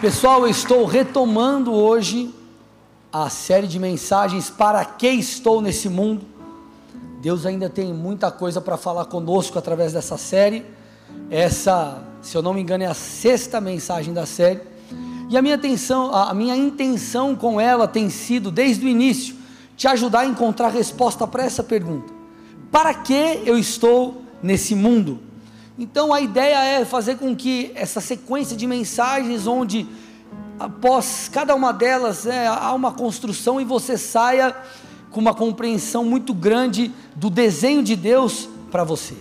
Pessoal, eu estou retomando hoje a série de mensagens Para que estou nesse mundo? Deus ainda tem muita coisa para falar conosco através dessa série. Essa, se eu não me engano, é a sexta mensagem da série. E a minha atenção, a minha intenção com ela tem sido desde o início te ajudar a encontrar resposta para essa pergunta: Para que eu estou nesse mundo? Então a ideia é fazer com que essa sequência de mensagens, onde após cada uma delas é, há uma construção e você saia com uma compreensão muito grande do desenho de Deus para você.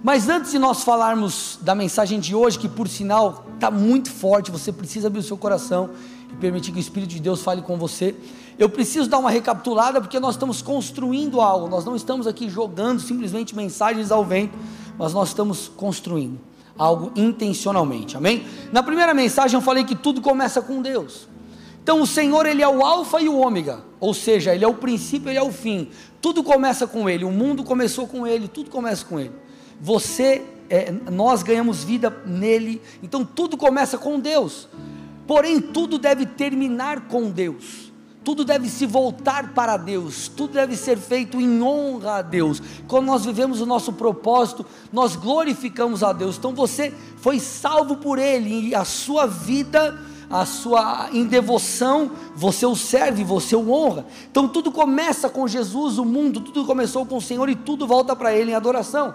Mas antes de nós falarmos da mensagem de hoje, que por sinal está muito forte, você precisa abrir o seu coração e permitir que o Espírito de Deus fale com você. Eu preciso dar uma recapitulada porque nós estamos construindo algo, nós não estamos aqui jogando simplesmente mensagens ao vento mas nós estamos construindo algo intencionalmente, amém? Na primeira mensagem eu falei que tudo começa com Deus. Então o Senhor, Ele é o Alfa e o Ômega, ou seja, Ele é o princípio, Ele é o fim. Tudo começa com Ele, o mundo começou com Ele, tudo começa com Ele. Você, é, nós ganhamos vida nele, então tudo começa com Deus. Porém, tudo deve terminar com Deus tudo deve se voltar para Deus, tudo deve ser feito em honra a Deus. Quando nós vivemos o nosso propósito, nós glorificamos a Deus. Então você foi salvo por Ele e a sua vida, a sua em devoção, você o serve, você o honra. Então tudo começa com Jesus, o mundo, tudo começou com o Senhor e tudo volta para Ele em adoração.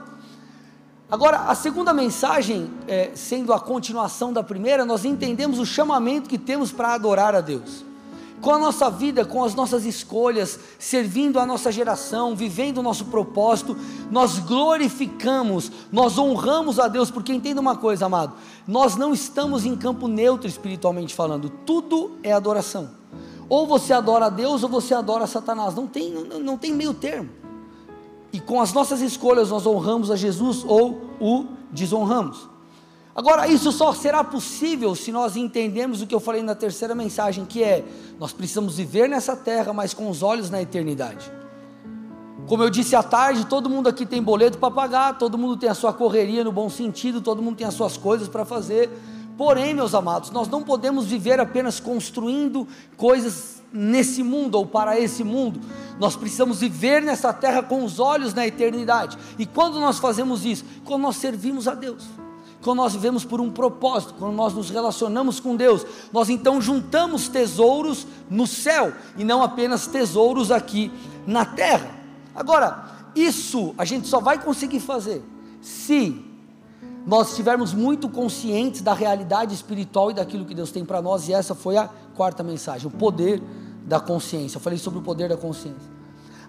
Agora, a segunda mensagem, é, sendo a continuação da primeira, nós entendemos o chamamento que temos para adorar a Deus com a nossa vida, com as nossas escolhas, servindo a nossa geração, vivendo o nosso propósito, nós glorificamos, nós honramos a Deus, porque entenda uma coisa, amado, nós não estamos em campo neutro espiritualmente falando, tudo é adoração. Ou você adora a Deus ou você adora Satanás, não tem, não, não tem meio termo. E com as nossas escolhas nós honramos a Jesus ou o desonramos. Agora, isso só será possível se nós entendermos o que eu falei na terceira mensagem, que é: nós precisamos viver nessa terra, mas com os olhos na eternidade. Como eu disse à tarde, todo mundo aqui tem boleto para pagar, todo mundo tem a sua correria no bom sentido, todo mundo tem as suas coisas para fazer. Porém, meus amados, nós não podemos viver apenas construindo coisas nesse mundo ou para esse mundo. Nós precisamos viver nessa terra com os olhos na eternidade. E quando nós fazemos isso? Quando nós servimos a Deus quando nós vivemos por um propósito, quando nós nos relacionamos com Deus, nós então juntamos tesouros no céu e não apenas tesouros aqui na terra. Agora, isso a gente só vai conseguir fazer se nós estivermos muito conscientes da realidade espiritual e daquilo que Deus tem para nós, e essa foi a quarta mensagem, o poder da consciência. Eu falei sobre o poder da consciência.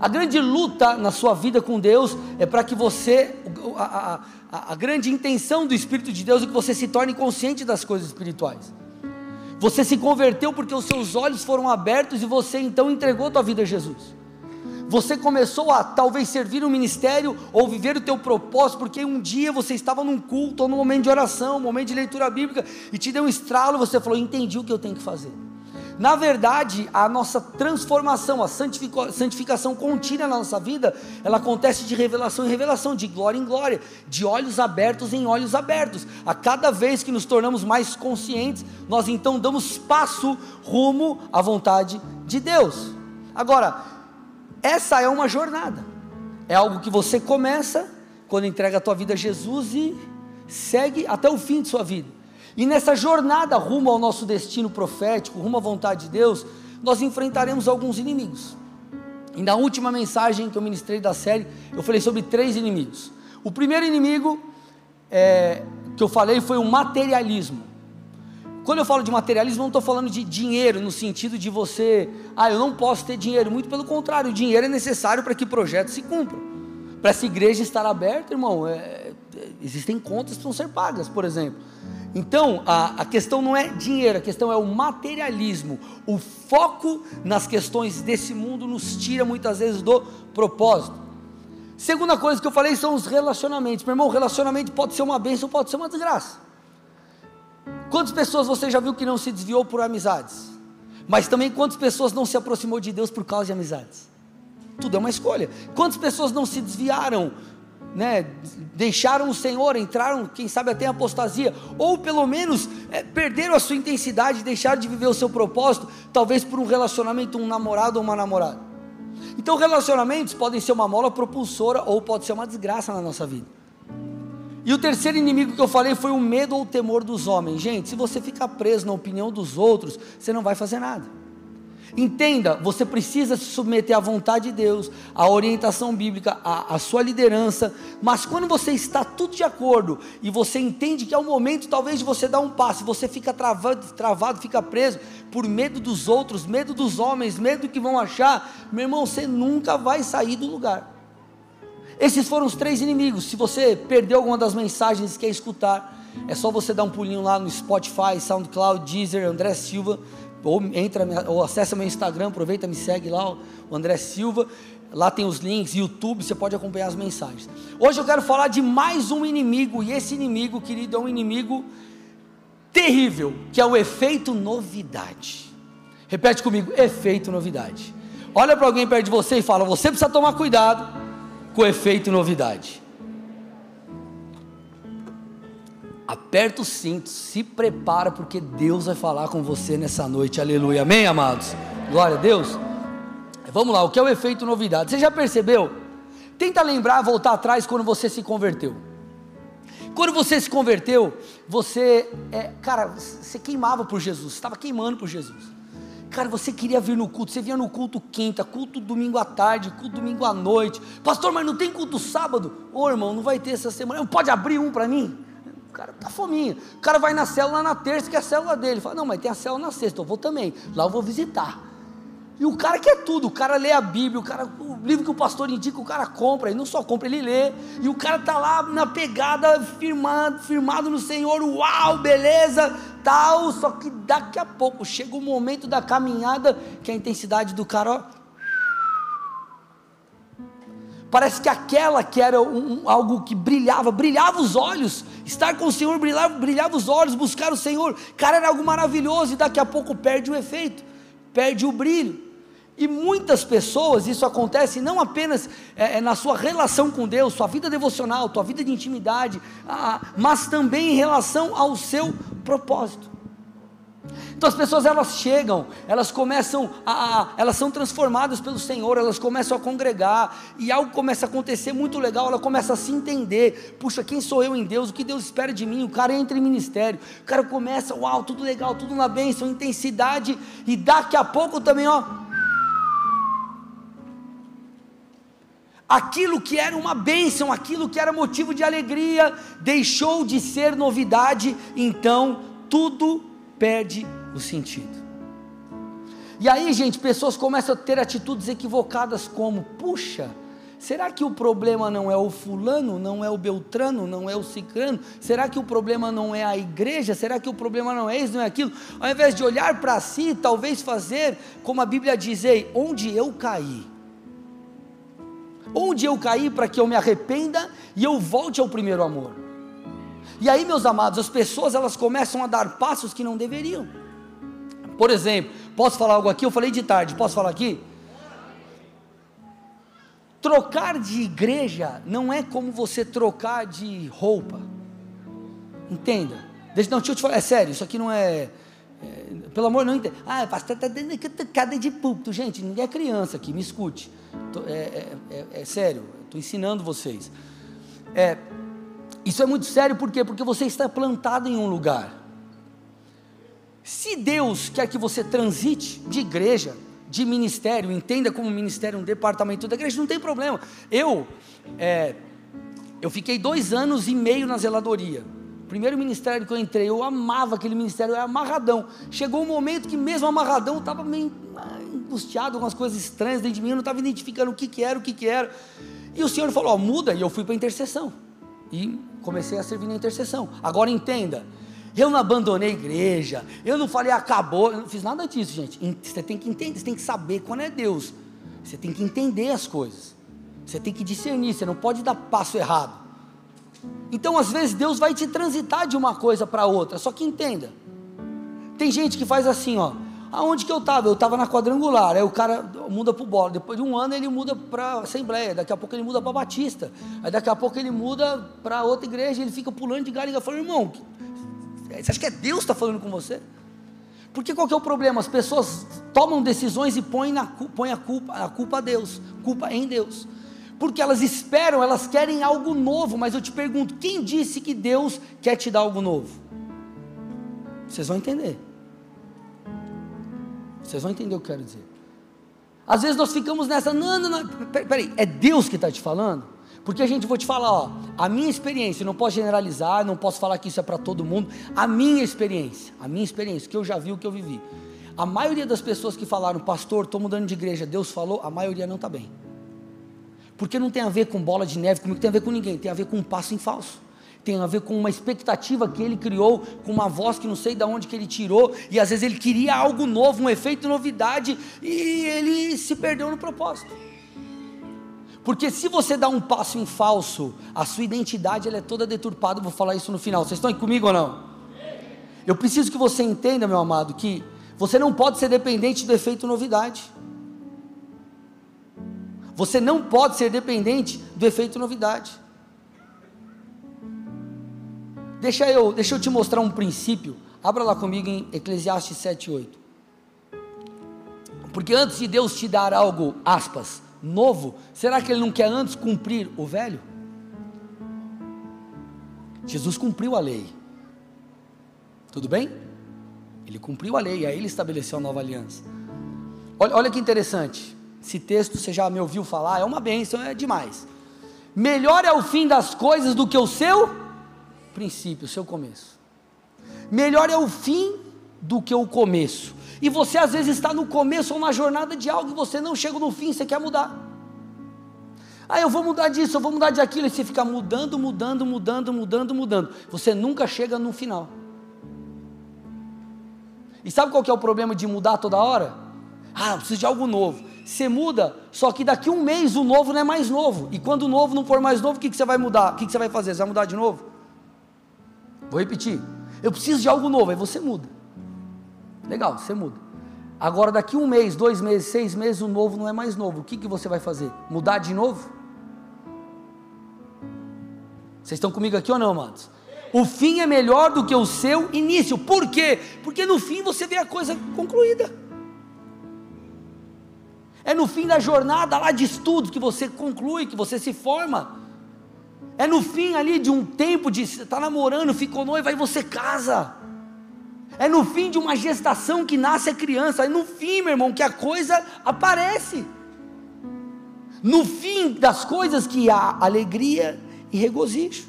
A grande luta na sua vida com Deus é para que você, a, a, a, grande intenção do Espírito de Deus é que você se torne consciente das coisas espirituais. Você se converteu porque os seus olhos foram abertos e você então entregou a tua vida a Jesus. Você começou a talvez servir um ministério ou viver o teu propósito porque um dia você estava num culto ou num momento de oração, um momento de leitura bíblica e te deu um estralo, você falou: "Entendi o que eu tenho que fazer". Na verdade, a nossa transformação, a santificação contínua na nossa vida, ela acontece de revelação em revelação, de glória em glória, de olhos abertos em olhos abertos. A cada vez que nos tornamos mais conscientes, nós então damos passo rumo à vontade de Deus. Agora, essa é uma jornada. É algo que você começa quando entrega a tua vida a Jesus e segue até o fim de sua vida. E nessa jornada rumo ao nosso destino profético, rumo à vontade de Deus, nós enfrentaremos alguns inimigos. E na última mensagem que eu ministrei da série, eu falei sobre três inimigos. O primeiro inimigo é, que eu falei foi o materialismo. Quando eu falo de materialismo, não estou falando de dinheiro no sentido de você, ah, eu não posso ter dinheiro. Muito pelo contrário, o dinheiro é necessário para que projetos se cumpram. Para essa igreja estar aberta, irmão, é, existem contas que vão ser pagas, por exemplo. Então, a, a questão não é dinheiro, a questão é o materialismo. O foco nas questões desse mundo nos tira muitas vezes do propósito. Segunda coisa que eu falei são os relacionamentos. Meu irmão, relacionamento pode ser uma bênção, pode ser uma desgraça. Quantas pessoas você já viu que não se desviou por amizades? Mas também quantas pessoas não se aproximou de Deus por causa de amizades? Tudo é uma escolha. Quantas pessoas não se desviaram né, deixaram o Senhor, entraram, quem sabe até em apostasia, ou pelo menos é, perderam a sua intensidade, deixaram de viver o seu propósito, talvez por um relacionamento, um namorado ou uma namorada. Então, relacionamentos podem ser uma mola propulsora ou pode ser uma desgraça na nossa vida. E o terceiro inimigo que eu falei foi o medo ou o temor dos homens. Gente, se você ficar preso na opinião dos outros, você não vai fazer nada. Entenda, você precisa se submeter à vontade de Deus, à orientação bíblica, à, à, sua liderança, mas quando você está tudo de acordo e você entende que é o momento talvez de você dar um passo, você fica travado, travado, fica preso por medo dos outros, medo dos homens, medo do que vão achar, meu irmão, você nunca vai sair do lugar. Esses foram os três inimigos. Se você perdeu alguma das mensagens e quer escutar, é só você dar um pulinho lá no Spotify, SoundCloud, Deezer, André Silva ou entra ou acessa meu Instagram, aproveita, me segue lá, o André Silva. Lá tem os links, YouTube, você pode acompanhar as mensagens. Hoje eu quero falar de mais um inimigo, e esse inimigo, querido, é um inimigo terrível, que é o efeito novidade. Repete comigo, efeito novidade. Olha para alguém perto de você e fala: você precisa tomar cuidado com o efeito novidade. Aperta o cinto, se prepara, porque Deus vai falar com você nessa noite, aleluia, amém, amados? Glória a Deus. Vamos lá, o que é o efeito novidade? Você já percebeu? Tenta lembrar, voltar atrás quando você se converteu. Quando você se converteu, você, é, cara, você queimava por Jesus, estava queimando por Jesus. Cara, você queria vir no culto, você vinha no culto quinta, culto domingo à tarde, culto domingo à noite. Pastor, mas não tem culto sábado? Ô irmão, não vai ter essa semana. Pode abrir um para mim? Cara tá fominha. O cara vai na célula na terça, que é a célula dele. Fala, não, mas tem a célula na sexta, eu vou também. Lá eu vou visitar. E o cara quer tudo, o cara lê a Bíblia, o, cara, o livro que o pastor indica, o cara compra, e não só compra, ele lê, e o cara tá lá na pegada, firmado, firmado no Senhor, uau, beleza, tal, só que daqui a pouco chega o momento da caminhada, que a intensidade do cara, ó, Parece que aquela que era um, algo que brilhava, brilhava os olhos. Estar com o Senhor brilhava, brilhava os olhos, buscar o Senhor. Cara, era algo maravilhoso e daqui a pouco perde o efeito, perde o brilho. E muitas pessoas, isso acontece não apenas é, é na sua relação com Deus, sua vida devocional, sua vida de intimidade, ah, mas também em relação ao seu propósito. Então as pessoas elas chegam, elas começam a, a, elas são transformadas pelo Senhor, elas começam a congregar e algo começa a acontecer muito legal, ela começa a se entender, puxa, quem sou eu em Deus? O que Deus espera de mim? O cara entra em ministério, o cara começa, uau, tudo legal, tudo na bênção, intensidade e daqui a pouco também, ó, aquilo que era uma bênção, aquilo que era motivo de alegria, deixou de ser novidade, então tudo perde o sentido. E aí, gente, pessoas começam a ter atitudes equivocadas como: puxa, será que o problema não é o fulano, não é o beltrano, não é o cicrano? Será que o problema não é a igreja? Será que o problema não é isso, não é aquilo? Ao invés de olhar para si, talvez fazer como a Bíblia diz: Ei, onde eu caí? Onde eu caí para que eu me arrependa e eu volte ao primeiro amor? E aí, meus amados, as pessoas elas começam a dar passos que não deveriam. Por exemplo, posso falar algo aqui? Eu falei de tarde, posso falar aqui? Trocar de igreja não é como você trocar de roupa. Entenda. Deixa, não, deixa eu te falar, é sério, isso aqui não é. é pelo amor, não entenda. Ah, pastor está dando cada de púlpito. Gente, ninguém é criança aqui, me escute. É, é, é, é, sério, estou ensinando vocês. É, isso é muito sério, por quê? Porque você está plantado em um lugar. Se Deus quer que você transite de igreja, de ministério, entenda como ministério um departamento da igreja, não tem problema. Eu, é, eu fiquei dois anos e meio na zeladoria. primeiro ministério que eu entrei, eu amava aquele ministério, era amarradão. Chegou um momento que mesmo amarradão, eu estava meio ah, angustiado com as coisas estranhas dentro de mim, eu não estava identificando o que, que era, o que, que era. E o Senhor falou, ó, muda, e eu fui para a intercessão. E comecei a servir na intercessão. Agora entenda, eu não abandonei a igreja, eu não falei acabou, eu não fiz nada disso, gente. Você tem que entender, você tem que saber quando é Deus. Você tem que entender as coisas. Você tem que discernir, você não pode dar passo errado. Então, às vezes, Deus vai te transitar de uma coisa para outra, só que entenda. Tem gente que faz assim, ó. Aonde que eu estava? Eu estava na quadrangular. Aí o cara muda para o bola. Depois de um ano ele muda para Assembleia. Daqui a pouco ele muda para Batista. Aí daqui a pouco ele muda para outra igreja. Ele fica pulando de galho e fala: irmão, você acha que é Deus que está falando com você? Porque qual que é o problema? As pessoas tomam decisões e põem, na, põem a, culpa, a culpa a Deus, culpa em Deus. Porque elas esperam, elas querem algo novo, mas eu te pergunto: quem disse que Deus quer te dar algo novo? Vocês vão entender. Vocês vão entender o que eu quero dizer. Às vezes nós ficamos nessa, não, não, não, peraí, é Deus que está te falando? Porque a gente, vou te falar, ó, a minha experiência, não posso generalizar, não posso falar que isso é para todo mundo, a minha experiência, a minha experiência, que eu já vi, o que eu vivi. A maioria das pessoas que falaram, pastor, estou mudando de igreja, Deus falou, a maioria não está bem. Porque não tem a ver com bola de neve, comigo tem a ver com ninguém, tem a ver com um passo em falso tem a ver com uma expectativa que ele criou, com uma voz que não sei de onde que ele tirou, e às vezes ele queria algo novo, um efeito novidade, e ele se perdeu no propósito. Porque se você dá um passo em falso, a sua identidade ela é toda deturpada, vou falar isso no final. Vocês estão aí comigo ou não? Eu preciso que você entenda, meu amado, que você não pode ser dependente do efeito novidade. Você não pode ser dependente do efeito novidade. Deixa eu, deixa eu te mostrar um princípio. Abra lá comigo em Eclesiastes 7:8. Porque antes de Deus te dar algo, aspas, novo, será que ele não quer antes cumprir o velho? Jesus cumpriu a lei. Tudo bem? Ele cumpriu a lei, aí ele estabeleceu a nova aliança. Olha, olha que interessante. Esse texto você já me ouviu falar, é uma bênção, é demais. Melhor é o fim das coisas do que o seu princípio, o seu começo. Melhor é o fim do que o começo. E você às vezes está no começo ou na jornada de algo e você não chega no fim, você quer mudar. Ah, eu vou mudar disso, eu vou mudar de aquilo, e você fica mudando, mudando, mudando, mudando, mudando. Você nunca chega no final. E sabe qual que é o problema de mudar toda hora? Ah, eu preciso de algo novo. Você muda, só que daqui um mês o novo não é mais novo. E quando o novo não for mais novo, o que, que você vai mudar? O que, que você vai fazer? Você vai mudar de novo? Vou repetir. Eu preciso de algo novo, aí você muda. Legal, você muda. Agora, daqui um mês, dois meses, seis meses, o novo não é mais novo. O que, que você vai fazer? Mudar de novo? Vocês estão comigo aqui ou não, amados? O fim é melhor do que o seu início. Por quê? Porque no fim você vê a coisa concluída. É no fim da jornada lá de estudos que você conclui, que você se forma. É no fim ali de um tempo de está namorando, ficou noiva, aí você casa. É no fim de uma gestação que nasce a criança. É no fim, meu irmão, que a coisa aparece. No fim das coisas que há alegria e regozijo.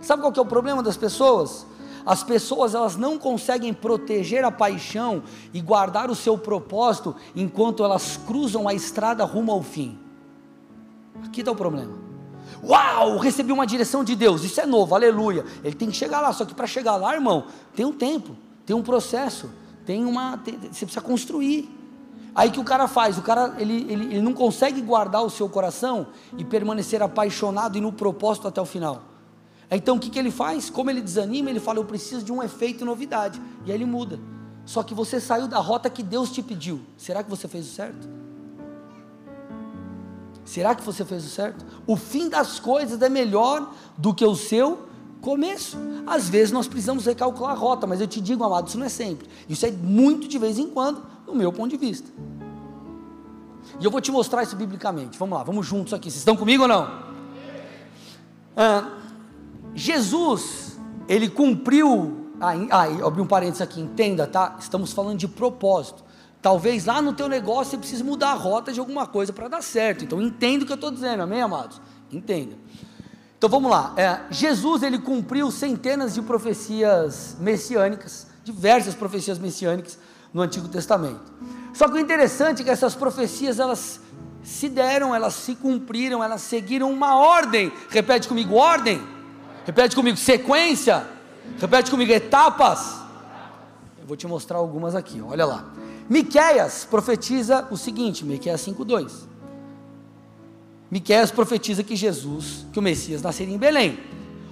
Sabe qual que é o problema das pessoas? As pessoas elas não conseguem proteger a paixão e guardar o seu propósito enquanto elas cruzam a estrada rumo ao fim. Aqui está o problema. Uau, recebi uma direção de Deus, isso é novo, aleluia. Ele tem que chegar lá, só que para chegar lá, irmão, tem um tempo, tem um processo, tem uma. Tem, você precisa construir. Aí que o cara faz? O cara ele, ele, ele não consegue guardar o seu coração e permanecer apaixonado e no propósito até o final. Então o que, que ele faz? Como ele desanima, ele fala: Eu preciso de um efeito novidade. E aí ele muda. Só que você saiu da rota que Deus te pediu. Será que você fez o certo? Será que você fez o certo? O fim das coisas é melhor do que o seu começo. Às vezes nós precisamos recalcular a rota, mas eu te digo, amado, isso não é sempre. Isso é muito de vez em quando, no meu ponto de vista. E eu vou te mostrar isso biblicamente. Vamos lá, vamos juntos aqui. Vocês estão comigo ou não? Ah, Jesus, ele cumpriu. Ah, ah, abri um parênteses aqui, entenda, tá? Estamos falando de propósito. Talvez lá no teu negócio você precise mudar a rota de alguma coisa para dar certo. Então entenda o que eu estou dizendo, amém, amados? Entenda. Então vamos lá. É, Jesus ele cumpriu centenas de profecias messiânicas, diversas profecias messiânicas no Antigo Testamento. Só que o interessante é que essas profecias elas se deram, elas se cumpriram, elas seguiram uma ordem. Repete comigo, ordem. Repete comigo, sequência. Repete comigo, etapas. Eu vou te mostrar algumas aqui. Olha lá. Miqueias profetiza o seguinte, Miqueias 5:2. Miqueias profetiza que Jesus, que o Messias nasceria em Belém.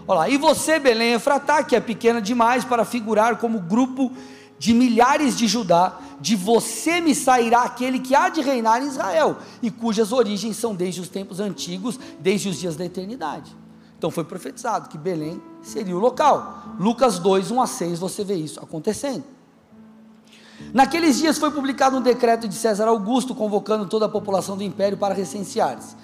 Olha lá, e você, Belém Efratá, que é pequena demais para figurar como grupo de milhares de Judá, De você me sairá aquele que há de reinar em Israel, e cujas origens são desde os tempos antigos, desde os dias da eternidade. Então foi profetizado que Belém seria o local. Lucas 2, 1 a 6, você vê isso acontecendo. Naqueles dias foi publicado um decreto de César Augusto convocando toda a população do império para recensear-se.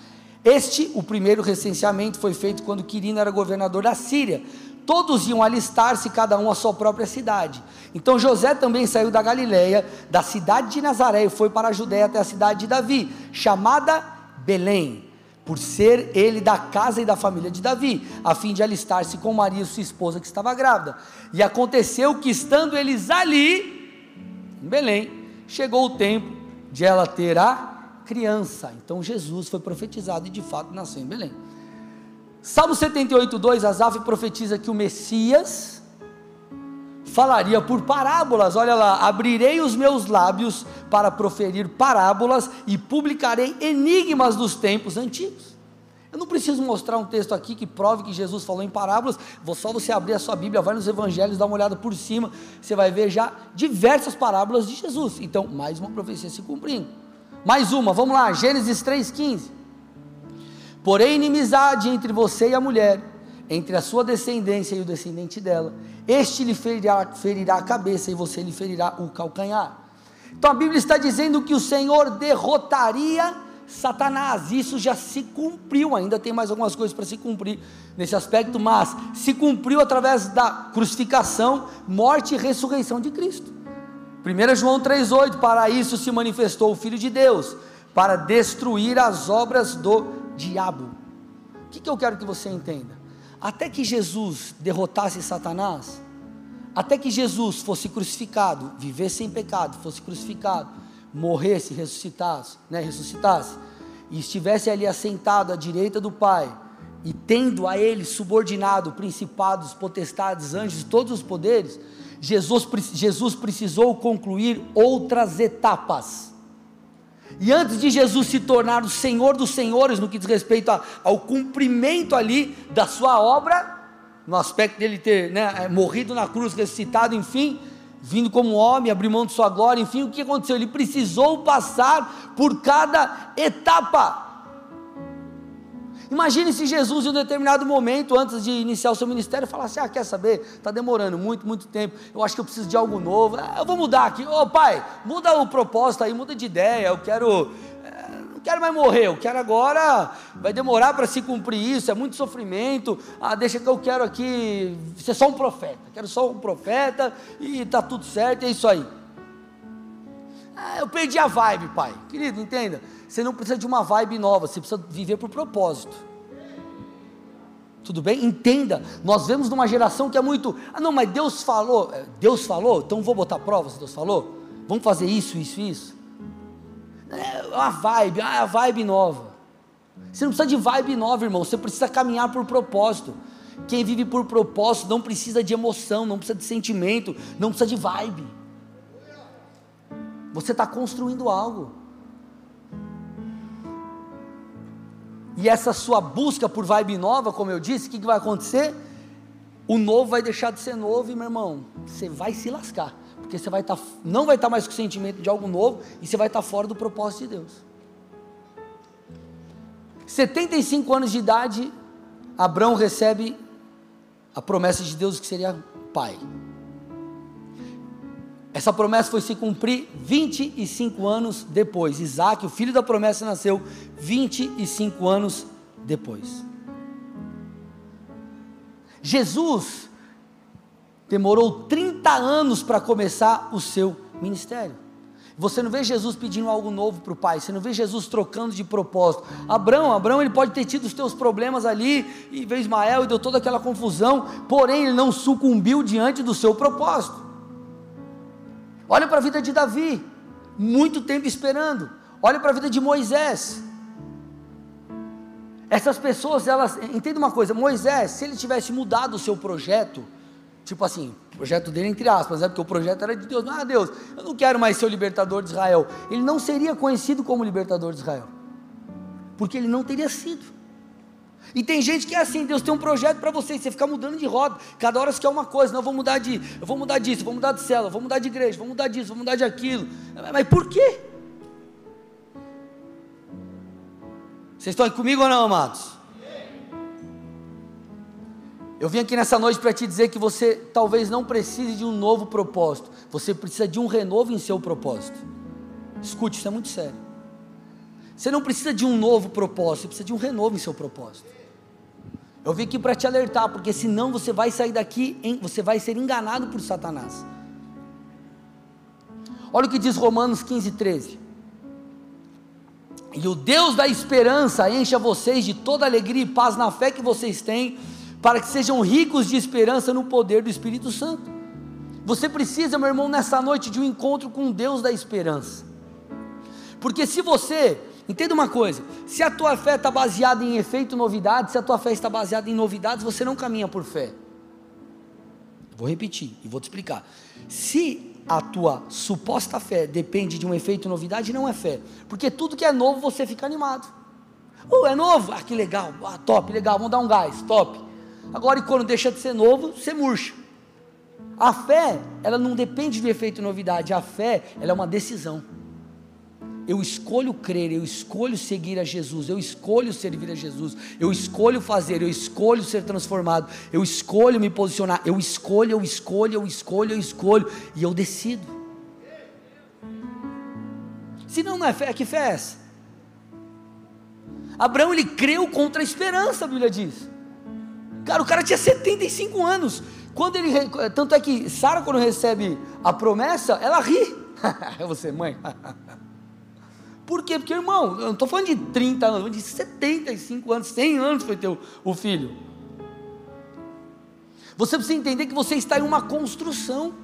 Este, o primeiro recenseamento, foi feito quando Quirino era governador da Síria. Todos iam alistar-se, cada um à sua própria cidade. Então José também saiu da Galiléia, da cidade de Nazaré, e foi para a Judéia até a cidade de Davi, chamada Belém, por ser ele da casa e da família de Davi, a fim de alistar-se com Maria, sua esposa, que estava grávida. E aconteceu que, estando eles ali, em Belém, chegou o tempo de ela ter a criança. Então Jesus foi profetizado e de fato nasceu em Belém. Salmo 78, 2, Asaf profetiza que o Messias falaria por parábolas. Olha lá, abrirei os meus lábios para proferir parábolas e publicarei enigmas dos tempos antigos. Eu não preciso mostrar um texto aqui que prove que Jesus falou em parábolas, vou só você abrir a sua Bíblia, vai nos evangelhos, dá uma olhada por cima, você vai ver já diversas parábolas de Jesus. Então, mais uma profecia se cumprindo. Mais uma, vamos lá, Gênesis 3,15. Porém, inimizade entre você e a mulher, entre a sua descendência e o descendente dela, este lhe ferirá, ferirá a cabeça e você lhe ferirá o calcanhar. Então a Bíblia está dizendo que o Senhor derrotaria Satanás. Isso já se cumpriu, ainda tem mais algumas coisas para se cumprir nesse aspecto, mas se cumpriu através da crucificação, morte e ressurreição de Cristo. 1 João 3,8: Para isso se manifestou o Filho de Deus, para destruir as obras do diabo. O que, que eu quero que você entenda? Até que Jesus derrotasse Satanás, até que Jesus fosse crucificado, vivesse em pecado, fosse crucificado, morresse, ressuscitasse, né, ressuscitasse, e estivesse ali assentado à direita do Pai, e tendo a ele subordinado principados, potestades, anjos, todos os poderes, Jesus, Jesus precisou concluir outras etapas. E antes de Jesus se tornar o Senhor dos Senhores, no que diz respeito a, ao cumprimento ali da sua obra, no aspecto dele ter né, morrido na cruz, ressuscitado, enfim, vindo como homem, abriu mão de sua glória, enfim, o que aconteceu? Ele precisou passar por cada etapa. Imagine se Jesus, em um determinado momento, antes de iniciar o seu ministério, falasse: Ah, quer saber? Está demorando muito, muito tempo. Eu acho que eu preciso de algo novo. Ah, eu vou mudar aqui. Ô oh, pai, muda o propósito aí, muda de ideia. Eu quero quero mais morrer, eu quero agora, vai demorar para se cumprir isso, é muito sofrimento, ah, deixa que eu quero aqui ser só um profeta, quero só um profeta e está tudo certo, é isso aí. Ah, eu perdi a vibe, pai. Querido, entenda, você não precisa de uma vibe nova, você precisa viver por propósito. Tudo bem? Entenda, nós vemos numa geração que é muito, ah não, mas Deus falou, é, Deus falou, então vou botar prova se Deus falou, vamos fazer isso, isso, isso. É uma vibe, ah, é a vibe nova. Você não precisa de vibe nova, irmão. Você precisa caminhar por propósito. Quem vive por propósito não precisa de emoção, não precisa de sentimento, não precisa de vibe. Você está construindo algo. E essa sua busca por vibe nova, como eu disse, o que, que vai acontecer? O novo vai deixar de ser novo e, meu irmão, você vai se lascar porque você vai tá, não vai estar tá mais com o sentimento de algo novo e você vai estar tá fora do propósito de Deus. 75 anos de idade, Abraão recebe a promessa de Deus que seria pai. Essa promessa foi se cumprir 25 anos depois. Isaac, o filho da promessa, nasceu 25 anos depois. Jesus demorou 30 anos para começar o seu ministério. Você não vê Jesus pedindo algo novo para o Pai, você não vê Jesus trocando de propósito. Abraão, Abraão, ele pode ter tido os teus problemas ali, e veio Ismael e deu toda aquela confusão, porém ele não sucumbiu diante do seu propósito. Olha para a vida de Davi, muito tempo esperando. Olha para a vida de Moisés. Essas pessoas, elas, entenda uma coisa, Moisés, se ele tivesse mudado o seu projeto, Tipo assim, projeto dele entre aspas, é porque o projeto era de Deus. Ah, Deus, eu não quero mais ser o libertador de Israel. Ele não seria conhecido como libertador de Israel. Porque ele não teria sido. E tem gente que é assim, Deus tem um projeto para você, você fica mudando de roda, cada hora você quer uma coisa, não, eu vou mudar de, eu vou mudar disso, eu vou mudar de célula, vou mudar de igreja, vou mudar disso, vou mudar de aquilo. Mas por quê? Vocês estão comigo ou não, amados? Eu vim aqui nessa noite para te dizer que você talvez não precise de um novo propósito, você precisa de um renovo em seu propósito. Escute, isso é muito sério. Você não precisa de um novo propósito, você precisa de um renovo em seu propósito. Eu vim aqui para te alertar, porque senão você vai sair daqui, em, você vai ser enganado por Satanás. Olha o que diz Romanos 15, 13. E o Deus da esperança encha vocês de toda alegria e paz na fé que vocês têm para que sejam ricos de esperança no poder do Espírito Santo. Você precisa, meu irmão, nessa noite de um encontro com Deus da esperança. Porque se você, entenda uma coisa, se a tua fé está baseada em efeito novidade, se a tua fé está baseada em novidades, você não caminha por fé. Vou repetir e vou te explicar. Se a tua suposta fé depende de um efeito novidade, não é fé. Porque tudo que é novo você fica animado. Oh, é novo? Ah, que legal, ah, top, legal, vamos dar um gás, top. Agora, e quando deixa de ser novo, você murcha. A fé, ela não depende de efeito novidade, a fé, ela é uma decisão. Eu escolho crer, eu escolho seguir a Jesus, eu escolho servir a Jesus, eu escolho fazer, eu escolho ser transformado, eu escolho me posicionar, eu escolho, eu escolho, eu escolho, eu escolho, e eu decido. Se não, não é fé, que fé é essa? Abraão ele creu contra a esperança, a Bíblia diz. Cara, o cara tinha 75 anos. Quando ele, tanto é que Sara quando recebe a promessa, ela ri. é você, mãe. Por quê? Porque, irmão, eu não estou falando de 30 anos, de 75 anos, 100 anos foi teu o filho. Você precisa entender que você está em uma construção.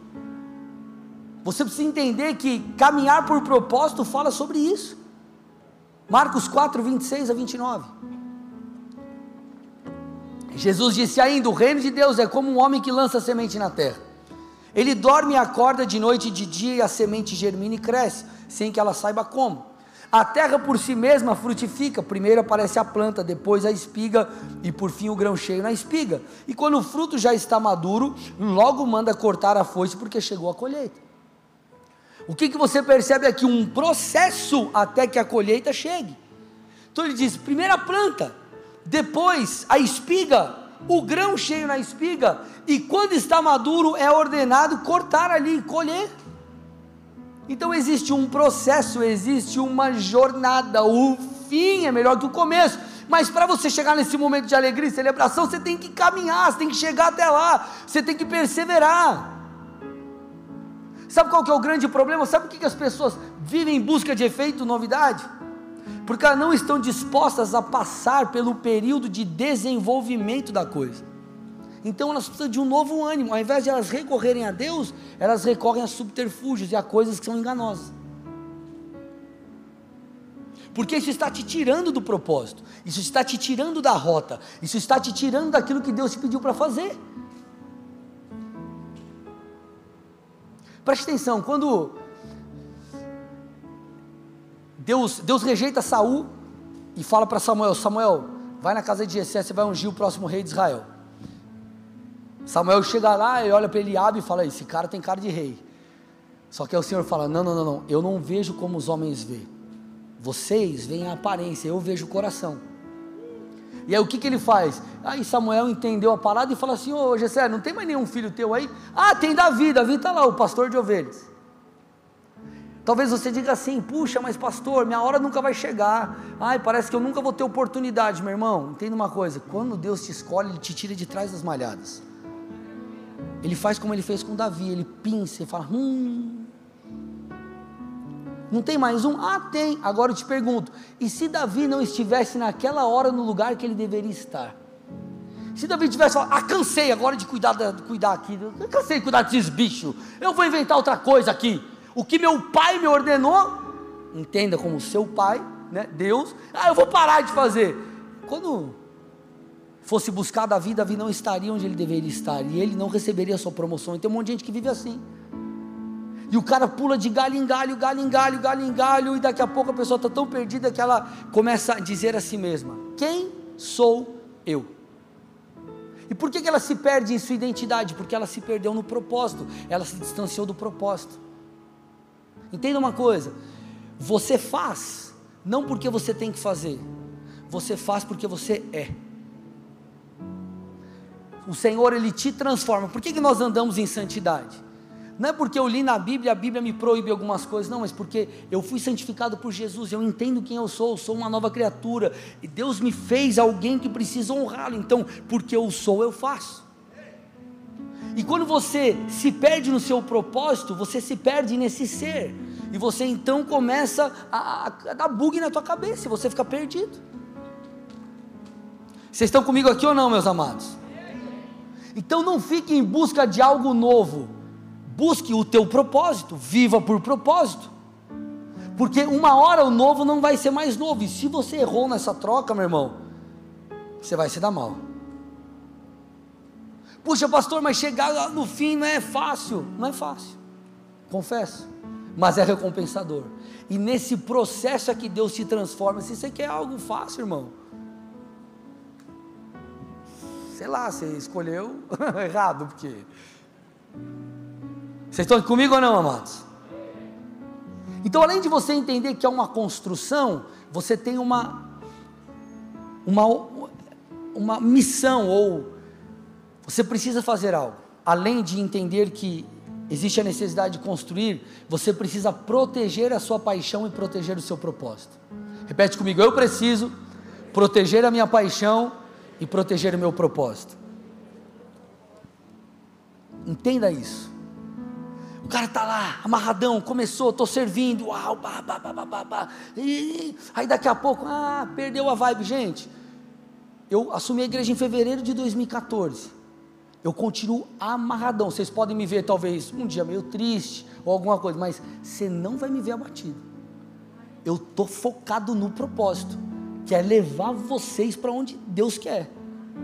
Você precisa entender que caminhar por propósito fala sobre isso. Marcos 4, 26 a 29. Jesus disse ainda: O reino de Deus é como um homem que lança semente na terra. Ele dorme e acorda de noite e de dia, e a semente germina e cresce, sem que ela saiba como. A terra por si mesma frutifica, primeiro aparece a planta, depois a espiga e por fim o grão cheio na espiga. E quando o fruto já está maduro, logo manda cortar a foice porque chegou a colheita. O que, que você percebe aqui? Um processo até que a colheita chegue. Então ele diz: primeira planta, depois a espiga, o grão cheio na espiga, e quando está maduro é ordenado cortar ali, colher. Então existe um processo, existe uma jornada, o fim é melhor que o começo. Mas para você chegar nesse momento de alegria e celebração, você tem que caminhar, você tem que chegar até lá, você tem que perseverar. Sabe qual que é o grande problema? Sabe o que, que as pessoas vivem em busca de efeito, novidade? porque elas não estão dispostas a passar pelo período de desenvolvimento da coisa. Então elas precisam de um novo ânimo, ao invés de elas recorrerem a Deus, elas recorrem a subterfúgios e a coisas que são enganosas. Porque isso está te tirando do propósito, isso está te tirando da rota, isso está te tirando daquilo que Deus te pediu para fazer. Preste atenção, quando Deus, Deus rejeita Saul e fala para Samuel: Samuel, vai na casa de Jessé, você vai ungir o próximo rei de Israel. Samuel chega lá e olha para Eliabe e fala: Esse cara tem cara de rei. Só que aí o Senhor fala: Não, não, não, não, eu não vejo como os homens veem. Vocês veem a aparência, eu vejo o coração. E aí o que, que ele faz? Aí Samuel entendeu a parada e fala assim: Ô Jessé, não tem mais nenhum filho teu aí? Ah, tem Davi, Davi está lá, o pastor de ovelhas. Talvez você diga assim: puxa, mas pastor, minha hora nunca vai chegar. Ai, parece que eu nunca vou ter oportunidade, meu irmão. Entenda uma coisa: quando Deus te escolhe, Ele te tira de trás das malhadas. Ele faz como ele fez com Davi: ele pinça e fala: hum. Não tem mais um? Ah, tem. Agora eu te pergunto: e se Davi não estivesse naquela hora no lugar que ele deveria estar? Se Davi tivesse falado, ah, cansei agora de cuidar, de cuidar aqui, eu cansei de cuidar desses bichos, eu vou inventar outra coisa aqui o que meu pai me ordenou, entenda como seu pai, né, Deus, ah, eu vou parar de fazer. Quando fosse buscar Davi, Davi não estaria onde ele deveria estar, e ele não receberia a sua promoção. E tem um monte de gente que vive assim. E o cara pula de galho em galho, galho em galho, galho em galho, e daqui a pouco a pessoa está tão perdida que ela começa a dizer a si mesma: Quem sou eu. E por que, que ela se perde em sua identidade? Porque ela se perdeu no propósito, ela se distanciou do propósito. Entenda uma coisa: você faz, não porque você tem que fazer, você faz porque você é. O Senhor, Ele te transforma. Por que, que nós andamos em santidade? Não é porque eu li na Bíblia, a Bíblia me proíbe algumas coisas, não, mas porque eu fui santificado por Jesus, eu entendo quem eu sou, eu sou uma nova criatura, e Deus me fez alguém que precisa honrá-lo, então, porque eu sou, eu faço. E quando você se perde no seu propósito, você se perde nesse ser, e você então começa a, a dar bug na tua cabeça, e você fica perdido. Vocês estão comigo aqui ou não, meus amados? Então não fique em busca de algo novo Busque o teu propósito, viva por propósito. Porque uma hora o novo não vai ser mais novo. E se você errou nessa troca, meu irmão, você vai se dar mal. Puxa, pastor, mas chegar no fim não é fácil. Não é fácil, confesso. Mas é recompensador. E nesse processo é que Deus se transforma. Se você quer algo fácil, irmão, sei lá, você escolheu errado, porque vocês estão comigo ou não, amados? Então, além de você entender que é uma construção, você tem uma uma uma missão ou você precisa fazer algo. Além de entender que existe a necessidade de construir, você precisa proteger a sua paixão e proteger o seu propósito. Repete comigo: eu preciso proteger a minha paixão e proteger o meu propósito. Entenda isso. O cara tá lá, amarradão, começou, tô servindo, uau, bah, bah, bah, bah, bah, e aí daqui a pouco, ah, perdeu a vibe, gente. Eu assumi a igreja em fevereiro de 2014. Eu continuo amarradão. Vocês podem me ver talvez um dia meio triste ou alguma coisa, mas você não vai me ver abatido. Eu tô focado no propósito, que é levar vocês para onde Deus quer.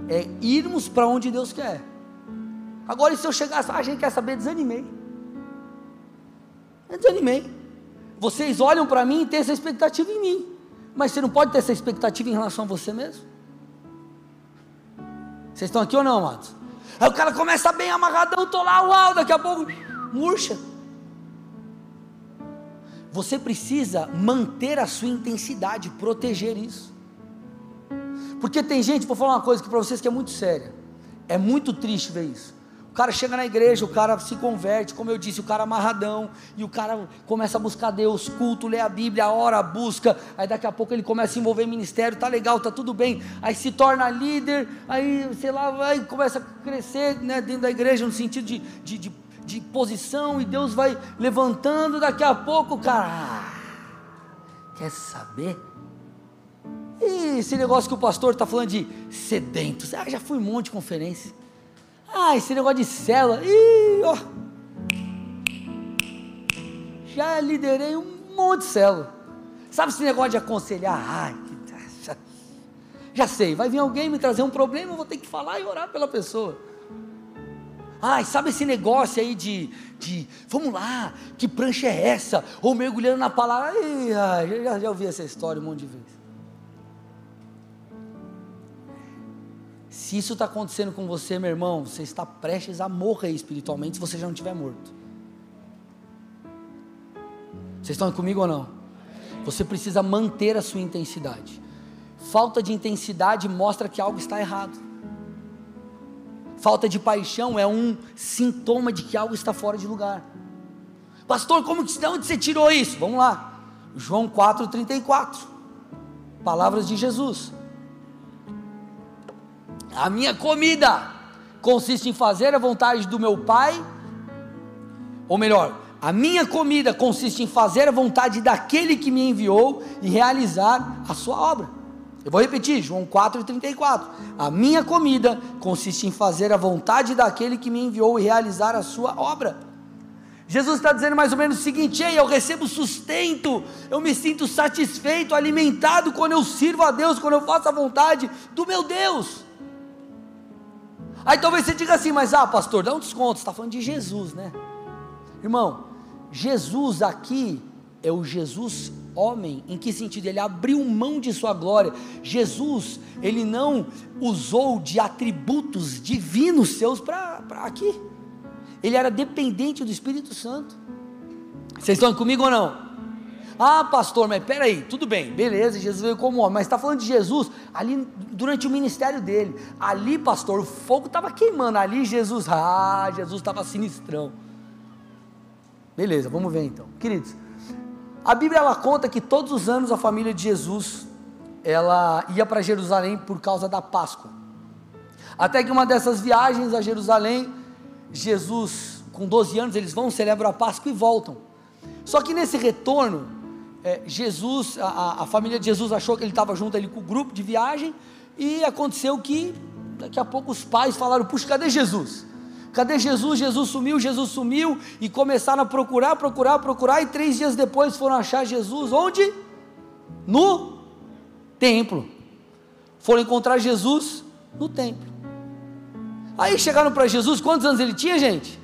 É irmos para onde Deus quer. Agora, e se eu chegasse, ah, a gente quer saber, desanimei. Eu desanimei. Vocês olham para mim e têm essa expectativa em mim. Mas você não pode ter essa expectativa em relação a você mesmo? Vocês estão aqui ou não, amados? Aí o cara começa bem amarradão, tô lá, uau, daqui a pouco, murcha. Você precisa manter a sua intensidade, proteger isso. Porque tem gente, vou falar uma coisa que para vocês que é muito séria. É muito triste ver isso. O cara chega na igreja, o cara se converte, como eu disse, o cara amarradão, e o cara começa a buscar Deus, culto, lê a Bíblia, ora, busca, aí daqui a pouco ele começa a envolver ministério, tá legal, tá tudo bem, aí se torna líder, aí, sei lá, vai, começa a crescer né, dentro da igreja, no sentido de, de, de, de posição, e Deus vai levantando, daqui a pouco o cara, ah, quer saber? E esse negócio que o pastor está falando de sedentos, ah, já fui um monte de conferência, ah, esse negócio de célula. Ih, ó. Já liderei um monte de célula. Sabe esse negócio de aconselhar? Ai, já, já sei, vai vir alguém me trazer um problema, eu vou ter que falar e orar pela pessoa. Ai, sabe esse negócio aí de, de vamos lá, que prancha é essa? Ou mergulhando na palavra. Ai, já, já ouvi essa história um monte de vezes. Se isso está acontecendo com você, meu irmão, você está prestes a morrer espiritualmente se você já não estiver morto. Vocês estão comigo ou não? Você precisa manter a sua intensidade. Falta de intensidade mostra que algo está errado. Falta de paixão é um sintoma de que algo está fora de lugar. Pastor, como que de onde você tirou isso? Vamos lá. João 4:34. Palavras de Jesus. A minha comida consiste em fazer a vontade do meu Pai, ou melhor, a minha comida consiste em fazer a vontade daquele que me enviou e realizar a sua obra. Eu vou repetir, João 4,34. A minha comida consiste em fazer a vontade daquele que me enviou e realizar a sua obra. Jesus está dizendo mais ou menos o seguinte: Ei, eu recebo sustento, eu me sinto satisfeito, alimentado quando eu sirvo a Deus, quando eu faço a vontade do meu Deus. Aí talvez você diga assim, mas ah, pastor, dá um desconto, você está falando de Jesus, né? Irmão, Jesus aqui é o Jesus homem, em que sentido? Ele abriu mão de sua glória. Jesus, ele não usou de atributos divinos seus para aqui. Ele era dependente do Espírito Santo. Vocês estão comigo ou não? Ah, pastor, mas peraí, tudo bem, beleza, Jesus veio como homem, mas está falando de Jesus ali durante o ministério dele. Ali, pastor, o fogo estava queimando, ali Jesus, ah, Jesus estava sinistrão. Beleza, vamos ver então. Queridos, a Bíblia ela conta que todos os anos a família de Jesus ela ia para Jerusalém por causa da Páscoa. Até que uma dessas viagens a Jerusalém, Jesus, com 12 anos, eles vão, celebram a Páscoa e voltam. Só que nesse retorno, é, Jesus, a, a, família de Jesus achou que ele estava junto ali com o grupo de viagem, e aconteceu que daqui a pouco os pais falaram: Puxa, cadê Jesus? Cadê Jesus? Jesus sumiu, Jesus sumiu, e começaram a procurar, procurar, procurar, e três dias depois foram achar Jesus, onde? No templo. Foram encontrar Jesus no templo. Aí chegaram para Jesus, quantos anos ele tinha, gente?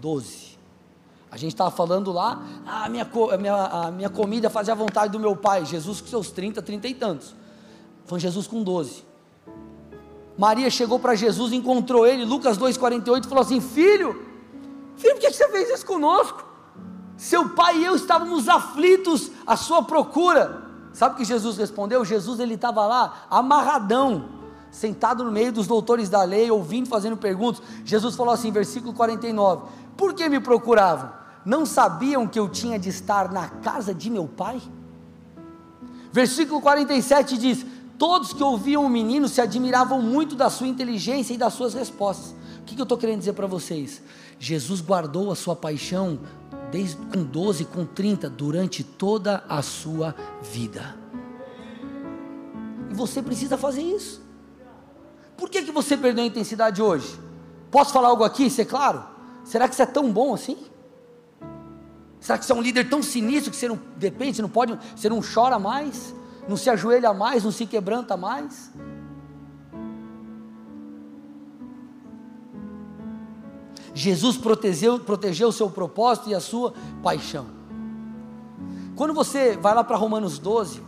Doze. A gente estava falando lá, ah, a, minha, a, minha, a minha comida fazia a vontade do meu pai. Jesus com seus 30, 30 e tantos. Foi Jesus com 12. Maria chegou para Jesus, encontrou ele, Lucas 2,48, falou assim: Filho, filho, por que você fez isso conosco? Seu pai e eu estávamos aflitos à sua procura. Sabe o que Jesus respondeu? Jesus ele estava lá, amarradão, sentado no meio dos doutores da lei, ouvindo, fazendo perguntas. Jesus falou assim, versículo 49: Por que me procuravam? Não sabiam que eu tinha de estar na casa de meu pai? Versículo 47 diz: Todos que ouviam o menino se admiravam muito da sua inteligência e das suas respostas. O que, eu estou querendo dizer para vocês? Jesus guardou a sua paixão desde com 12, com 30, durante toda a sua vida. E você precisa fazer isso. Por que, que você perdeu a intensidade hoje? Posso falar algo aqui, ser claro? Será que você é tão bom assim? Será que você é um líder tão sinistro que você não depende, você não pode, você não chora mais? não se ajoelha mais, não se quebranta mais. Jesus protegeu, protegeu o seu propósito e a sua paixão. Quando você vai lá para Romanos 12,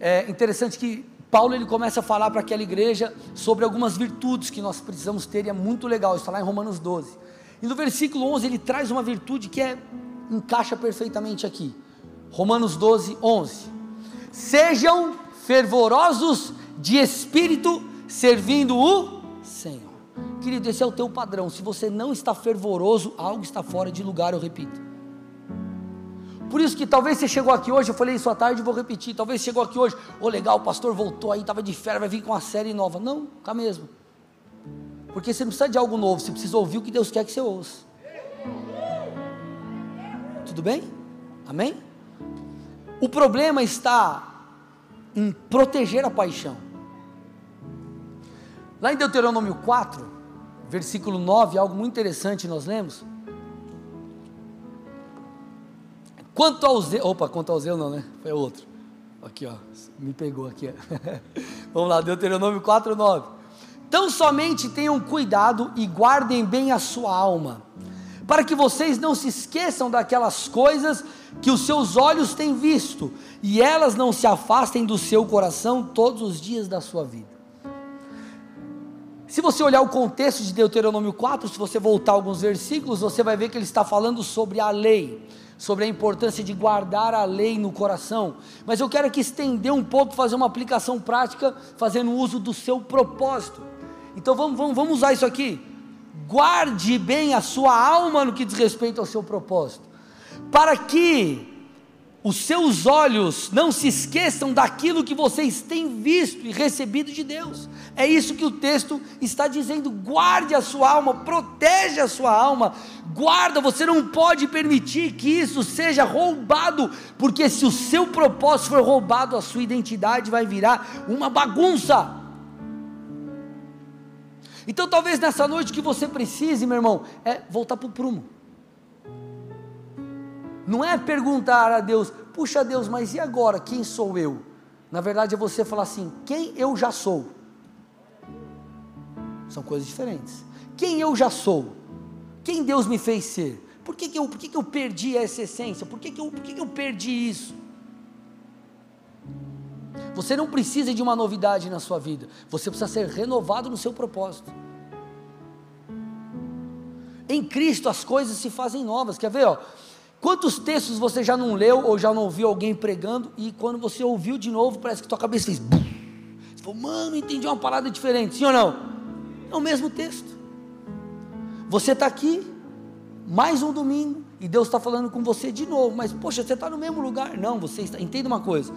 é interessante que Paulo ele começa a falar para aquela igreja sobre algumas virtudes que nós precisamos ter, e é muito legal, isso está lá em Romanos 12. E no versículo 11 ele traz uma virtude que é, encaixa perfeitamente aqui. Romanos 12, 11. Sejam fervorosos de espírito, servindo o Senhor. Querido, esse é o teu padrão. Se você não está fervoroso, algo está fora de lugar, eu repito. Por isso que talvez você chegou aqui hoje, eu falei isso à tarde, vou repetir. Talvez você chegou aqui hoje, ô oh, legal, o pastor voltou aí, estava de férias, vai vir com uma série nova. Não, cá mesmo. Porque você não precisa de algo novo, você precisa ouvir o que Deus quer que você ouça. Tudo bem? Amém? O problema está em proteger a paixão. Lá em Deuteronômio 4, versículo 9, algo muito interessante nós lemos. Quanto ao zelo, opa, quanto ao zelo não, né? Foi outro. Aqui, ó, me pegou aqui. Vamos lá, Deuteronômio 4, 9. Tão somente tenham cuidado e guardem bem a sua alma para que vocês não se esqueçam daquelas coisas que os seus olhos têm visto, e elas não se afastem do seu coração todos os dias da sua vida. Se você olhar o contexto de Deuteronômio 4, se você voltar alguns versículos, você vai ver que ele está falando sobre a lei, sobre a importância de guardar a lei no coração. Mas eu quero aqui estender um pouco, fazer uma aplicação prática, fazendo uso do seu propósito. Então vamos, vamos, vamos usar isso aqui guarde bem a sua alma no que diz respeito ao seu propósito, para que os seus olhos não se esqueçam daquilo que vocês têm visto e recebido de Deus. É isso que o texto está dizendo. Guarde a sua alma, protege a sua alma, guarda. Você não pode permitir que isso seja roubado, porque se o seu propósito for roubado, a sua identidade vai virar uma bagunça. Então talvez nessa noite que você precise, meu irmão, é voltar para o prumo. Não é perguntar a Deus, puxa Deus, mas e agora? Quem sou eu? Na verdade é você falar assim: quem eu já sou? São coisas diferentes. Quem eu já sou? Quem Deus me fez ser? Por que, que, eu, por que, que eu perdi essa essência? Por que, que, eu, por que, que eu perdi isso? Você não precisa de uma novidade na sua vida, você precisa ser renovado no seu propósito. Em Cristo as coisas se fazem novas. Quer ver? Ó? Quantos textos você já não leu ou já não ouviu alguém pregando e quando você ouviu de novo parece que tua cabeça fez. Bum. Você falou, mano, entendi uma parada diferente. Sim ou não? É o mesmo texto. Você está aqui, mais um domingo, e Deus está falando com você de novo, mas poxa, você está no mesmo lugar. Não, você está. Entenda uma coisa.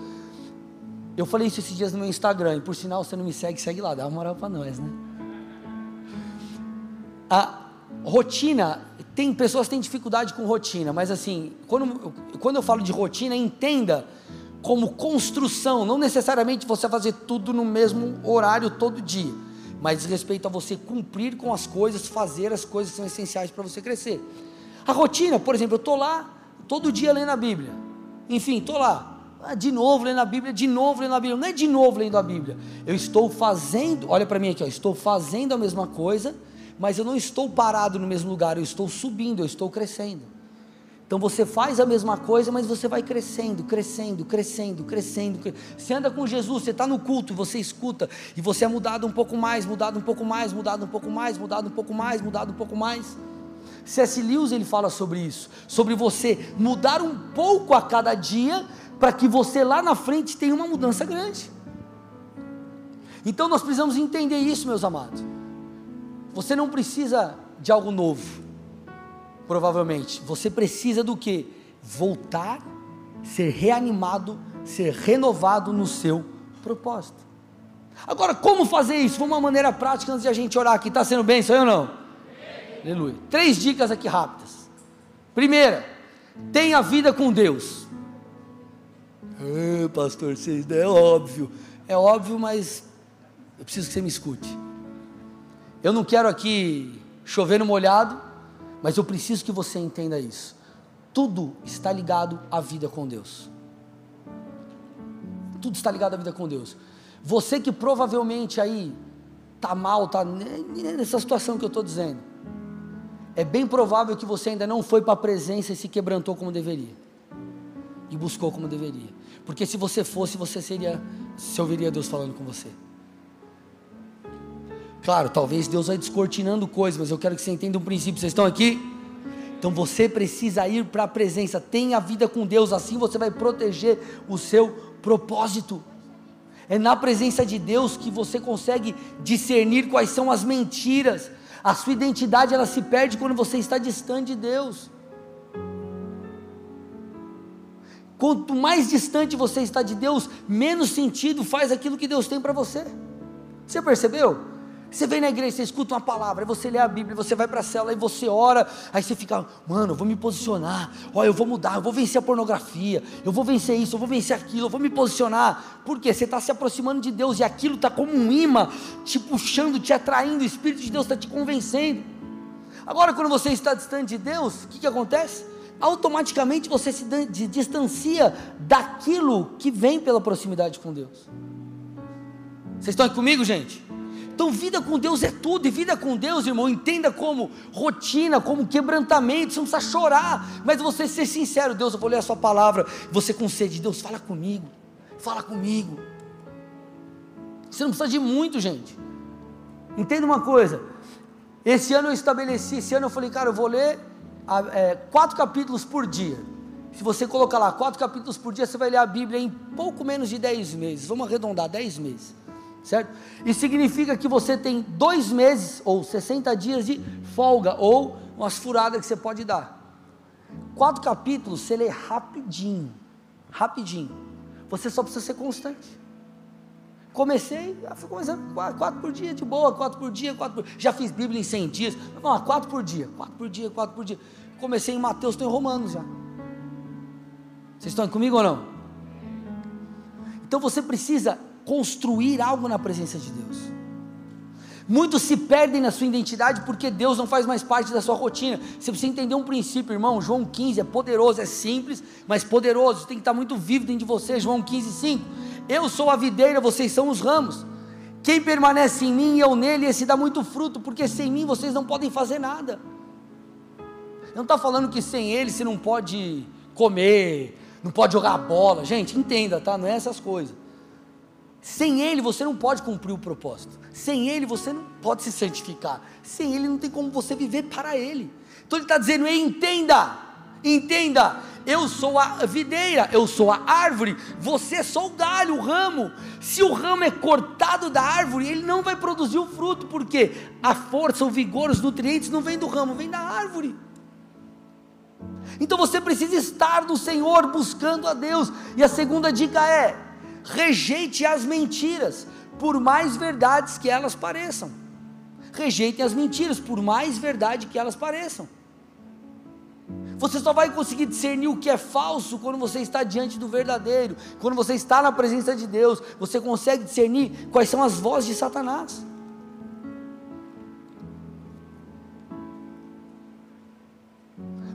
Eu falei isso esses dias no meu Instagram, e por sinal você não me segue, segue lá, dá uma moral para nós, né? A rotina, tem pessoas que têm dificuldade com rotina, mas assim, quando, quando eu falo de rotina, entenda como construção, não necessariamente você fazer tudo no mesmo horário todo dia mas respeito a você cumprir com as coisas, fazer as coisas que são essenciais para você crescer. A rotina, por exemplo, eu estou lá todo dia lendo a Bíblia. Enfim, estou lá, ah, de novo lendo a Bíblia, de novo lendo a Bíblia. Não é de novo lendo a Bíblia. Eu estou fazendo, olha para mim aqui, ó, estou fazendo a mesma coisa, mas eu não estou parado no mesmo lugar, eu estou subindo, eu estou crescendo. Então você faz a mesma coisa, mas você vai crescendo, crescendo, crescendo, crescendo. Você anda com Jesus, você está no culto, você escuta, e você é mudado um pouco mais, mudado um pouco mais, mudado um pouco mais, mudado um pouco mais, mudado um pouco mais. C.S. Lewis ele fala sobre isso, sobre você mudar um pouco a cada dia, para que você lá na frente tenha uma mudança grande. Então nós precisamos entender isso, meus amados. Você não precisa de algo novo provavelmente. Você precisa do que? Voltar, ser reanimado, ser renovado no seu propósito. Agora, como fazer isso? Vamos uma maneira prática antes de a gente orar aqui. Está sendo bem, sou eu não? Aleluia. Três dicas aqui rápidas. Primeira, tenha vida com Deus. Ah, pastor, vocês é óbvio. É óbvio, mas eu preciso que você me escute. Eu não quero aqui chover no molhado, mas eu preciso que você entenda isso. Tudo está ligado à vida com Deus. Tudo está ligado à vida com Deus. Você que provavelmente aí está mal, está nessa situação que eu estou dizendo. É bem provável que você ainda não foi para a presença e se quebrantou como deveria. E buscou como deveria. Porque se você fosse, você seria, se ouviria Deus falando com você. Claro, talvez Deus vai descortinando coisas, mas eu quero que você entenda um princípio. Vocês estão aqui? Então você precisa ir para a presença, tenha vida com Deus, assim você vai proteger o seu propósito. É na presença de Deus que você consegue discernir quais são as mentiras. A sua identidade ela se perde quando você está distante de Deus. Quanto mais distante você está de Deus, menos sentido faz aquilo que Deus tem para você. Você percebeu? Você vem na igreja, você escuta uma palavra, aí você lê a Bíblia, você vai para a cela, aí você ora, aí você fica, mano, eu vou me posicionar, olha, eu vou mudar, eu vou vencer a pornografia, eu vou vencer isso, eu vou vencer aquilo, eu vou me posicionar. Por quê? Você está se aproximando de Deus e aquilo está como um imã, te puxando, te atraindo, o Espírito de Deus está te convencendo. Agora, quando você está distante de Deus, o que, que acontece? Automaticamente você se distancia daquilo que vem pela proximidade com Deus. Vocês estão aqui comigo, gente? Então, vida com Deus é tudo, e vida com Deus, irmão, entenda como rotina, como quebrantamento, você não precisa chorar, mas você ser sincero, Deus, eu vou ler a sua palavra, você com sede, Deus, fala comigo, fala comigo. Você não precisa de muito, gente. Entenda uma coisa, esse ano eu estabeleci, esse ano eu falei, cara, eu vou ler é, quatro capítulos por dia. Se você colocar lá quatro capítulos por dia, você vai ler a Bíblia em pouco menos de dez meses. Vamos arredondar, dez meses certo? Isso significa que você tem dois meses ou 60 dias de folga ou umas furadas que você pode dar. Quatro capítulos você lê rapidinho, rapidinho. Você só precisa ser constante. Comecei, fui começando quatro, quatro, por dia, de boa, quatro por dia, quatro por Já fiz Bíblia em 100 dias, vamos lá, quatro por dia, quatro por dia, quatro por dia. Comecei em Mateus, estou em Romanos já. Vocês estão comigo ou não? Então você precisa construir algo na presença de Deus. Muitos se perdem na sua identidade porque Deus não faz mais parte da sua rotina. Você precisa entender um princípio, irmão. João 15 é poderoso, é simples, mas poderoso. Tem que estar muito vivo dentro de você. João 15, 5. Eu sou a videira, vocês são os ramos. Quem permanece em mim e eu nele, esse dá muito fruto, porque sem mim vocês não podem fazer nada. não está falando que sem ele você não pode comer, não pode jogar bola. Gente, entenda, tá? Não é essas coisas. Sem ele você não pode cumprir o propósito. Sem ele você não pode se santificar. Sem ele não tem como você viver para ele. Então ele está dizendo: entenda, entenda. Eu sou a videira, eu sou a árvore, você é só o galho, o ramo. Se o ramo é cortado da árvore, ele não vai produzir o fruto, porque a força, o vigor, os nutrientes não vem do ramo, vem da árvore. Então você precisa estar no Senhor, buscando a Deus. E a segunda dica é: rejeite as mentiras, por mais verdades que elas pareçam. Rejeitem as mentiras, por mais verdade que elas pareçam. Você só vai conseguir discernir o que é falso quando você está diante do verdadeiro, quando você está na presença de Deus, você consegue discernir quais são as vozes de Satanás.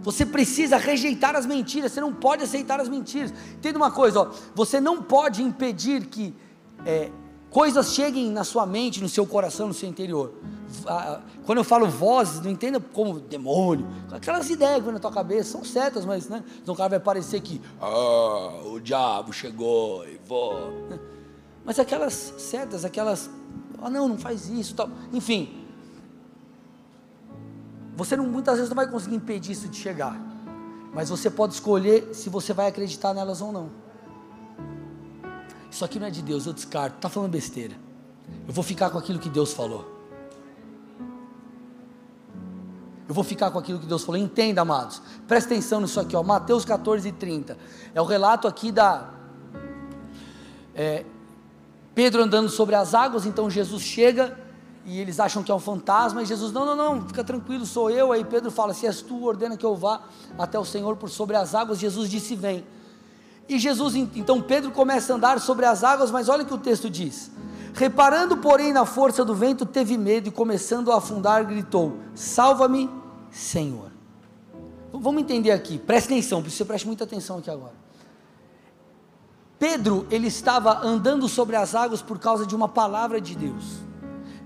Você precisa rejeitar as mentiras, você não pode aceitar as mentiras. Entenda uma coisa, ó, você não pode impedir que é, coisas cheguem na sua mente, no seu coração, no seu interior. Quando eu falo vozes, não entenda como demônio, aquelas ideias que vêm na tua cabeça são certas, mas né, então o cara vai parecer que ah, o diabo chegou e vou. Mas aquelas certas, aquelas, ah não, não faz isso, tal. enfim, você não, muitas vezes não vai conseguir impedir isso de chegar, mas você pode escolher se você vai acreditar nelas ou não. Isso aqui não é de Deus, eu descarto, está falando besteira. Eu vou ficar com aquilo que Deus falou. Eu vou ficar com aquilo que Deus falou. Entenda, amados. Presta atenção nisso aqui, ó. Mateus 14, 30. É o relato aqui da. É, Pedro andando sobre as águas, então Jesus chega e eles acham que é um fantasma, e Jesus, não, não, não, fica tranquilo, sou eu. Aí Pedro fala: Se és tu, ordena que eu vá até o Senhor por sobre as águas. Jesus disse: Vem. E Jesus, então Pedro começa a andar sobre as águas, mas olha o que o texto diz: Reparando, porém, na força do vento, teve medo e, começando a afundar, gritou: Salva-me, Senhor. Vamos entender aqui, preste atenção, você preste muita atenção aqui agora. Pedro, ele estava andando sobre as águas por causa de uma palavra de Deus.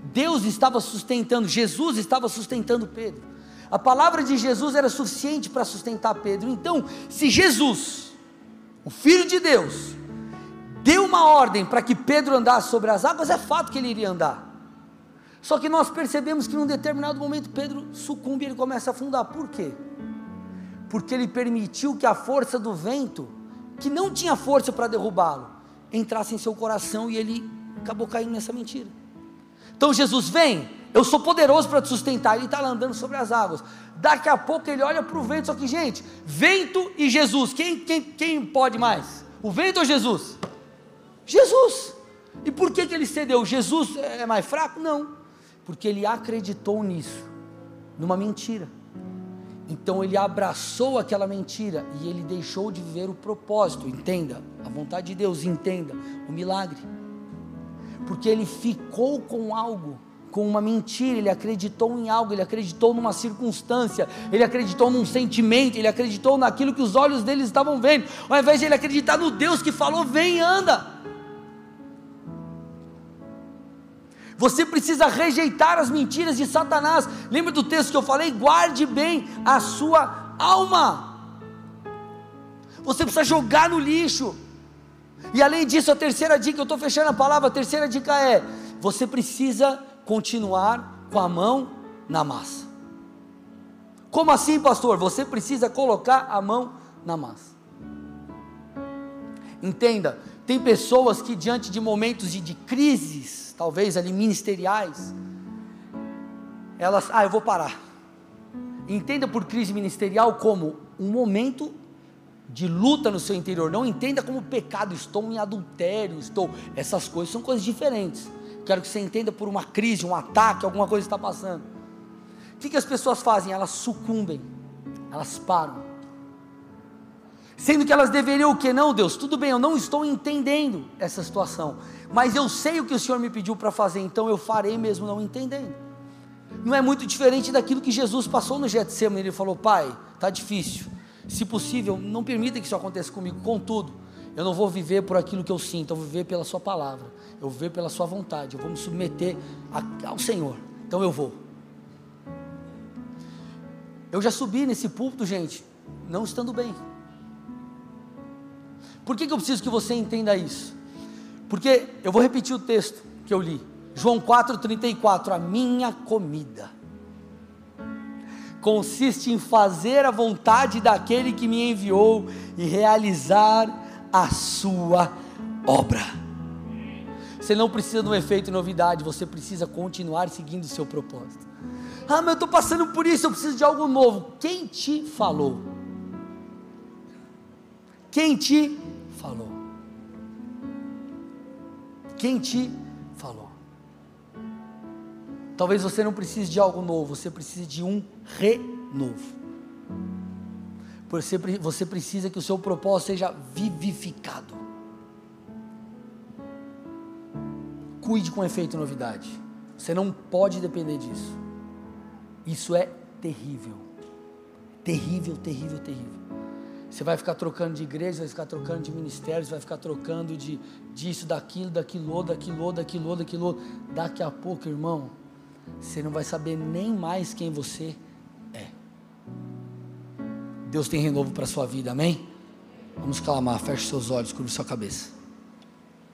Deus estava sustentando, Jesus estava sustentando Pedro. A palavra de Jesus era suficiente para sustentar Pedro. Então, se Jesus, o Filho de Deus, deu uma ordem para que Pedro andasse sobre as águas, é fato que ele iria andar. Só que nós percebemos que num determinado momento Pedro sucumbe e ele começa a afundar. Por quê? Porque ele permitiu que a força do vento, que não tinha força para derrubá-lo, entrasse em seu coração e ele acabou caindo nessa mentira. Então Jesus vem, eu sou poderoso para te sustentar. Ele está lá andando sobre as águas. Daqui a pouco ele olha para o vento. Só que, gente, vento e Jesus, quem, quem, quem pode mais? O vento ou Jesus? Jesus. E por que, que ele cedeu? Jesus é mais fraco? Não. Porque ele acreditou nisso, numa mentira. Então ele abraçou aquela mentira e ele deixou de viver o propósito. Entenda, a vontade de Deus, entenda o milagre porque ele ficou com algo, com uma mentira, ele acreditou em algo, ele acreditou numa circunstância, ele acreditou num sentimento, ele acreditou naquilo que os olhos dele estavam vendo, ao invés de ele acreditar no Deus que falou: vem, anda. Você precisa rejeitar as mentiras de Satanás. Lembra do texto que eu falei? Guarde bem a sua alma. Você precisa jogar no lixo. E além disso, a terceira dica, eu estou fechando a palavra, a terceira dica é: você precisa continuar com a mão na massa. Como assim, pastor? Você precisa colocar a mão na massa. Entenda, tem pessoas que diante de momentos de, de crises, talvez ali ministeriais, elas, ah, eu vou parar. Entenda por crise ministerial como um momento de luta no seu interior. Não entenda como pecado, estou em adultério, estou. Essas coisas são coisas diferentes. Quero que você entenda por uma crise, um ataque, alguma coisa está passando. O que, que as pessoas fazem? Elas sucumbem, elas param. Sendo que elas deveriam o que? Não, Deus, tudo bem, eu não estou entendendo essa situação, mas eu sei o que o Senhor me pediu para fazer, então eu farei mesmo não entendendo. Não é muito diferente daquilo que Jesus passou no Getsemane, ele falou: Pai, está difícil, se possível, não permita que isso aconteça comigo. Contudo, eu não vou viver por aquilo que eu sinto, eu vou viver pela Sua palavra, eu vou viver pela Sua vontade, eu vou me submeter ao Senhor. Então eu vou. Eu já subi nesse púlpito, gente, não estando bem. Por que, que eu preciso que você entenda isso? Porque eu vou repetir o texto que eu li. João 4,34: A minha comida consiste em fazer a vontade daquele que me enviou e realizar a sua obra. Você não precisa de um efeito novidade, você precisa continuar seguindo o seu propósito. Ah, mas eu estou passando por isso, eu preciso de algo novo. Quem te falou? Quem te falou? Quem te falou? Talvez você não precise de algo novo, você precise de um renovo. Você, você precisa que o seu propósito seja vivificado. Cuide com efeito novidade. Você não pode depender disso. Isso é terrível. Terrível, terrível, terrível. Você vai ficar trocando de igreja, vai ficar trocando de ministérios, vai ficar trocando de disso, daquilo, daquilo, daquilo, daquilo, daquilo. Daqui a pouco, irmão, você não vai saber nem mais quem você é. Deus tem renovo para a sua vida, amém? Vamos clamar, feche seus olhos, curva sua cabeça.